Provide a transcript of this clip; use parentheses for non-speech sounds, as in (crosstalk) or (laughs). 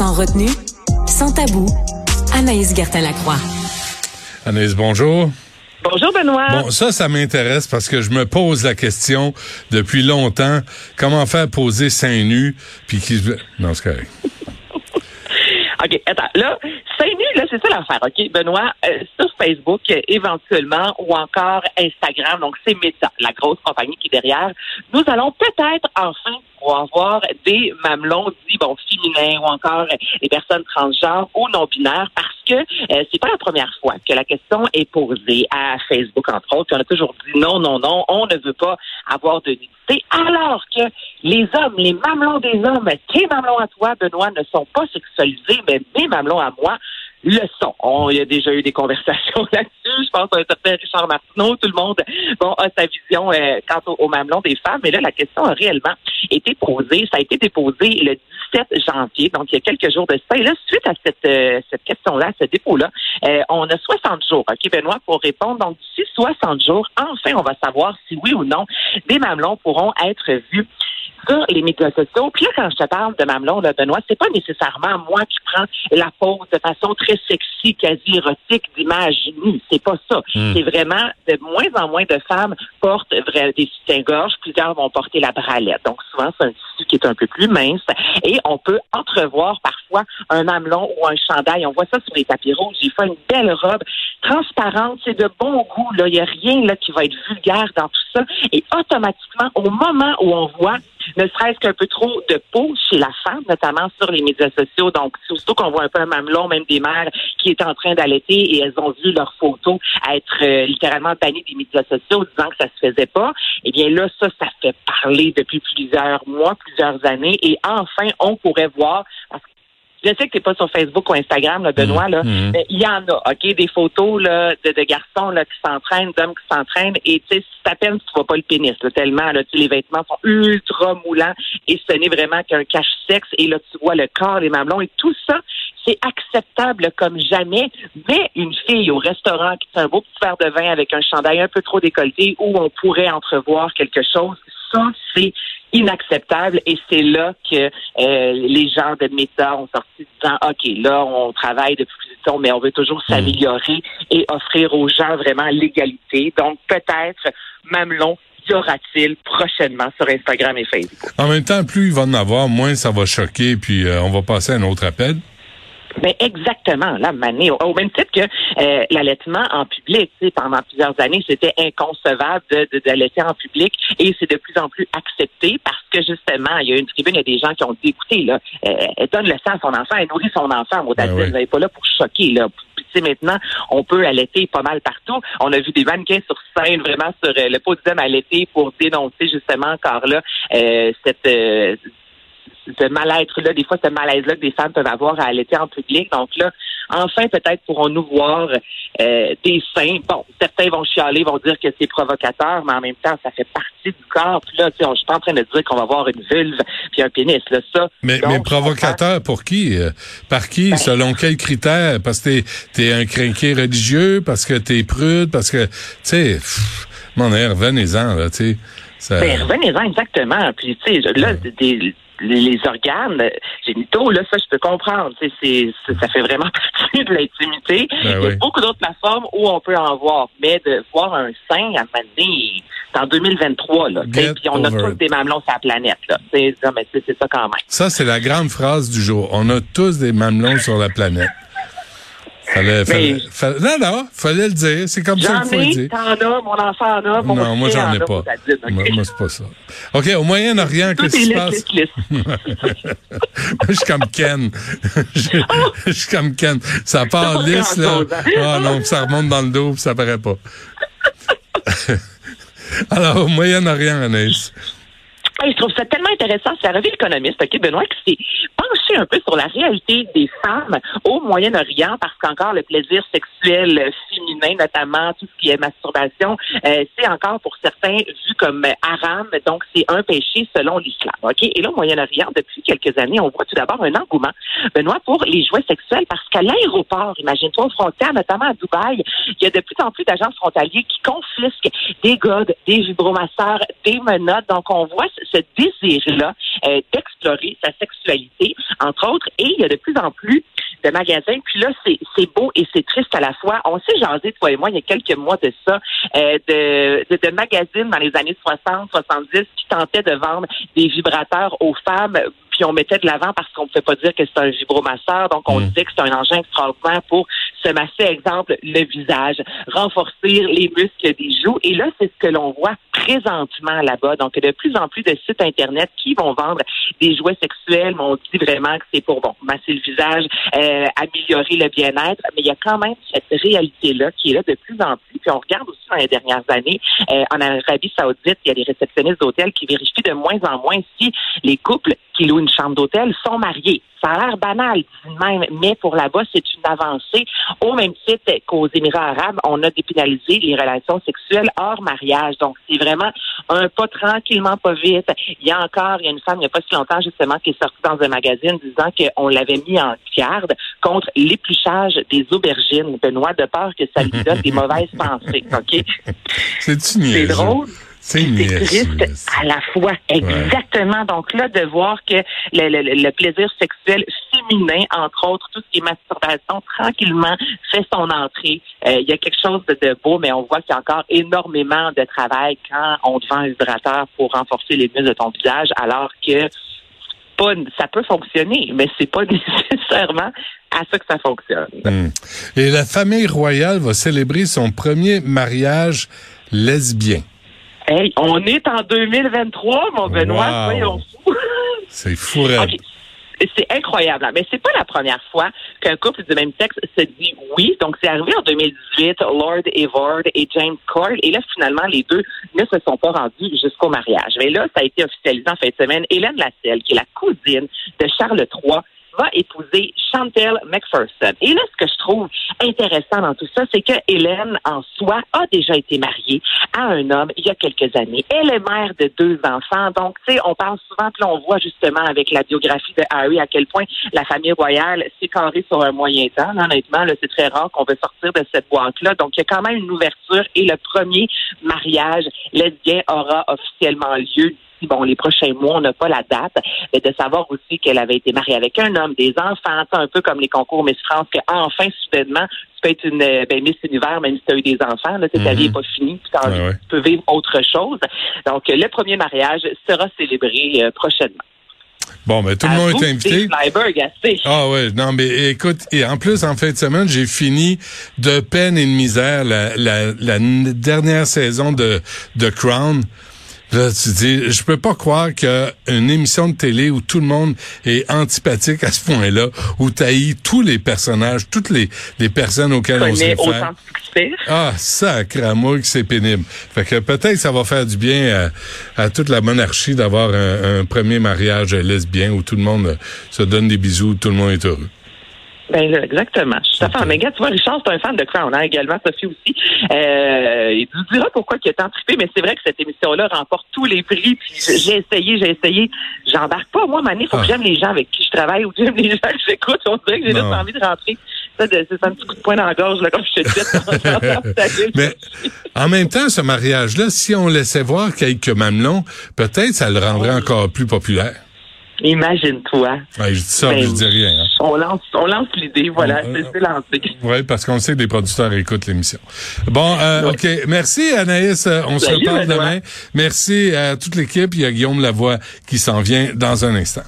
Sans retenue, sans tabou, Anaïs Gertin-Lacroix. Anaïs, bonjour. Bonjour Benoît. Bon, ça, ça m'intéresse parce que je me pose la question depuis longtemps. Comment faire poser seins nus puis qui Non, c'est correct. (laughs) OK, attends. Là, seins nus, là, c'est ça l'affaire, OK, Benoît? Euh, sur Facebook, éventuellement, ou encore Instagram, donc c'est Meta, la grosse compagnie qui est derrière, nous allons peut-être enfin pour avoir des mamelons dits bon féminins ou encore des personnes transgenres ou non binaires parce que euh, c'est pas la première fois que la question est posée à Facebook entre autres. on a toujours dit non non non, on ne veut pas avoir de nudité alors que les hommes, les mamelons des hommes, tes mamelons à toi Benoît ne sont pas sexualisés mais mes mamelons à moi le son. il y a déjà eu des conversations (laughs) là-dessus. Je pense à un certain Richard Martineau. Tout le monde bon, a sa vision euh, quant au, mamelon des femmes. Mais là, la question a réellement été posée. Ça a été déposé le 17 janvier, donc il y a quelques jours de ça. Et là, suite à cette, euh, cette question-là, ce dépôt-là, euh, on a 60 jours, OK, Benoît, pour répondre. Donc, d'ici 60 jours, enfin, on va savoir si oui ou non des mamelons pourront être vus sur les médias sociaux. Puis là, quand je te parle de mamelon, là, Benoît, c'est pas nécessairement moi qui prends la pose de façon très sexy, quasi érotique d'images nues. C'est pas ça. Hmm. C'est vraiment de moins en moins de femmes portent des soutiens-gorge. Plusieurs vont porter la bralette. Donc souvent, c'est un tissu qui est un peu plus mince. Et on peut entrevoir parfois un mamelon ou un chandail. On voit ça sur les tapis rouges. J'ai fait une belle robe transparente. C'est de bon goût. Là, il n'y a rien là qui va être vulgaire dans tout ça. Et automatiquement, au moment où on voit ne serait-ce qu'un peu trop de peau chez la femme, notamment sur les médias sociaux. Donc, surtout qu'on voit un peu un mamelon, même des mères qui étaient en train d'allaiter et elles ont vu leurs photos être euh, littéralement bannies des médias sociaux, disant que ça se faisait pas. Eh bien là, ça, ça fait parler depuis plusieurs mois, plusieurs années. Et enfin, on pourrait voir, que je sais que t'es pas sur Facebook ou Instagram, là, Benoît, là, mmh. mais il y en a, OK, des photos là, de, de garçons là, qui s'entraînent, d'hommes qui s'entraînent, et tu sais, c'est à peine tu vois pas le pénis, là, tellement là, les vêtements sont ultra moulants et ce n'est vraiment qu'un cache-sexe, et là, tu vois le corps, les mamelons, et tout ça, c'est acceptable comme jamais, mais une fille au restaurant qui fait un beau petit verre de vin avec un chandail un peu trop décolleté où on pourrait entrevoir quelque chose, ça, c'est inacceptable et c'est là que euh, les gens de Meta ont sorti disant OK, là, on travaille depuis plus de temps, mais on veut toujours hmm. s'améliorer et offrir aux gens vraiment l'égalité. Donc, peut-être, Mamelon y aura-t-il prochainement sur Instagram et Facebook? En même temps, plus il va en avoir, moins ça va choquer, puis euh, on va passer à un autre appel. Mais exactement, là, Mané, au, même titre que euh, l'allaitement en public, pendant plusieurs années, c'était inconcevable d'allaiter de, en public et c'est de plus en plus accepté parce que justement, il y a une tribune, il y a des gens qui ont dit, écoutez, là, euh, elle donne le sang à son enfant, elle nourrit son enfant, au ben vous n'êtes pas là pour choquer, là. Puis, maintenant, on peut allaiter pas mal partout. On a vu des mannequins sur scène, vraiment sur euh, le podium allaiter pour dénoncer justement encore là cette ce mal-être-là, des fois ce malaise-là que des femmes peuvent avoir à allaiter en public. Donc là, enfin, peut-être pourrons-nous voir euh, des seins. Bon, certains vont chialer, vont dire que c'est provocateur, mais en même temps, ça fait partie du corps. Puis là, tu sais, je suis pas en train de dire qu'on va voir une vulve puis un pénis. Là, ça. Mais, mais provocateur pour qui? Euh, Par qui ben, Selon quels critères? Parce que t'es es un crinqué religieux, parce que t'es prude, parce que tu sais, mon air, revenez-en là, tu sais. Ça... Ben, revenez-en exactement. Puis tu sais, là, des les, organes génitaux, là, ça, je peux comprendre. C'est, ça fait vraiment (laughs) partie de l'intimité. Ben Il y a beaucoup d'autres plateformes où on peut en voir. Mais de voir un sein à c'est en 2023, là. Puis on a tous des mamelons sur la planète, là. C'est, c'est ça quand même. Ça, c'est la grande phrase du jour. On a tous des mamelons sur la planète. Fallait, fallait, non, non, fallait le dire. C'est comme ça qu'il faut le dire. T'en as, mon enfant en a, mon Non, moi, j'en ai pas. Moi, moi c'est pas ça. OK, au Moyen-Orient, qu'est-ce qui se passe? moi, (laughs) je suis comme Ken. je, suis comme Ken. Ça (laughs) part lisse, là. Ah oh, non, ça remonte dans le dos, puis ça paraît pas. (laughs) Alors, au Moyen-Orient, Anaïs. Je trouve ça tellement intéressant. C'est la revue économiste, OK, Benoît, qui s'est penché un peu sur la réalité des femmes au Moyen-Orient parce qu'encore le plaisir sexuel féminin, notamment tout ce qui est masturbation, euh, c'est encore pour certains vu comme haram, donc c'est un péché selon l'islam. OK? Et là, au Moyen-Orient, depuis quelques années, on voit tout d'abord un engouement, Benoît, pour les jouets sexuels parce qu'à l'aéroport, imagine-toi, aux frontières, notamment à Dubaï, il y a de plus en plus d'agents frontaliers qui confisquent des godes, des vibromasseurs, des menottes. Donc, on voit ce désir-là euh, d'explorer sa sexualité, entre autres. Et il y a de plus en plus de magasins. Puis là, c'est beau et c'est triste à la fois. On s'est jasé, toi et moi, il y a quelques mois de ça, euh, de, de, de magazines dans les années 60, 70 qui tentaient de vendre des vibrateurs aux femmes puis on mettait de l'avant parce qu'on ne peut pas dire que c'est un vibromasseur. Donc, on mm. disait que c'est un engin extraordinaire pour se masser, exemple, le visage, renforcer les muscles des joues. Et là, c'est ce que l'on voit présentement là-bas. Donc, il y a de plus en plus de sites Internet qui vont vendre des jouets sexuels, mais on dit vraiment que c'est pour, bon, masser le visage, euh, améliorer le bien-être. Mais il y a quand même cette réalité-là qui est là de plus en plus. Puis on regarde aussi dans les dernières années, euh, en Arabie Saoudite, il y a des réceptionnistes d'hôtels qui vérifient de moins en moins si les couples qui louent une chambre d'hôtel sont mariés. Ça a l'air banal, même, mais pour là-bas, c'est une avancée. Au même titre qu'aux Émirats arabes, on a dépénalisé les relations sexuelles hors mariage. Donc, c'est vraiment un pas tranquillement, pas vite. Il y a encore, il y a une femme, il n'y a pas si longtemps, justement, qui est sortie dans un magazine disant qu'on l'avait mis en garde contre l'épluchage des aubergines. Benoît, de peur que ça lui donne des mauvaises pensées. OK? (laughs) C'est drôle. C'est triste à la fois. Exactement. Donc là, de voir que le, plaisir sexuel féminin, entre autres, tout ce qui est masturbation, tranquillement fait son entrée. Euh, il y a quelque chose de, beau, mais on voit qu'il y a encore énormément de travail quand on te vend un vibrateur pour renforcer les muscles de ton visage, alors que pas, ça peut fonctionner, mais c'est pas (laughs) nécessairement à ça que ça fonctionne. Hmm. Et la famille royale va célébrer son premier mariage lesbien. Hey, on est en 2023, mon Benoît, voyons (laughs) C'est fou, C'est incroyable. Hein. Mais c'est pas la première fois qu'un couple du même sexe se dit oui. Donc, c'est arrivé en 2018, Lord Evard et James Cord. Et là, finalement, les deux ne se sont pas rendus jusqu'au mariage. Mais là, ça a été officialisé en fin de semaine. Hélène Lasselle, qui est la cousine de Charles III, va épouser Chantel McPherson. Et là, ce que je trouve intéressant dans tout ça, c'est que Hélène, en soi, a déjà été mariée à un homme il y a quelques années. Elle est mère de deux enfants. Donc, tu sais, on parle souvent, puis on voit justement avec la biographie de Harry à quel point la famille royale s'est carrée sur un moyen temps. honnêtement, là, c'est très rare qu'on veut sortir de cette boîte-là. Donc, il y a quand même une ouverture et le premier mariage lesbien aura officiellement lieu bon, les prochains mois, on n'a pas la date, mais de savoir aussi qu'elle avait été mariée avec un homme, des enfants, un peu comme les concours Miss France, qu'enfin, soudainement, tu peux être une ben, Miss Univers, même si tu as eu des enfants, là, ta vie n'est pas finie, tu, peux vivre autre chose. Donc, le premier mariage sera célébré euh, prochainement. Bon, mais tout le monde est invité. Ah ouais, non, mais écoute, et en plus, en fin de semaine, j'ai fini de peine et de misère la, la, la dernière saison de, de Crown. Là, tu dis, je peux pas croire qu'une émission de télé où tout le monde est antipathique à ce point-là, où haïs tous les personnages, toutes les, les personnes auxquelles on se réfère. Ah, que c'est pénible. Fait que peut-être ça va faire du bien à, toute la monarchie d'avoir un, un, premier mariage lesbien où tout le monde se donne des bisous, tout le monde est heureux. Ben exactement. Je suis fait. Mais gars, tu vois, Richard, c'est un fan de Crown, hein, également, Sophie aussi. Euh, il nous dira pourquoi il est tant trippé, mais c'est vrai que cette émission-là remporte tous les prix. Puis j'ai essayé, j'ai essayé. J'embarque pas. Moi, Mané, faut que ah. j'aime les gens avec qui je travaille ou que j'aime les (laughs) gens que j'écoute. On dirait que j'ai juste envie de rentrer. Ça, c'est un petit coup de poing dans la gorge, là, comme je te dis. (laughs) (laughs) mais en même temps, ce mariage-là, si on laissait voir quelques mamelons, peut-être ça le rendrait encore plus populaire. Imagine-toi. Ouais, je dis ça, ben, je dis rien. Hein. On lance, on lance l'idée, voilà, c'est lancé. Oui, parce qu'on sait que les producteurs écoutent l'émission. Bon, euh, OK. Merci, Anaïs. Euh, on se reparle demain. Merci à toute l'équipe. Il y a Guillaume Lavoie qui s'en vient dans un instant.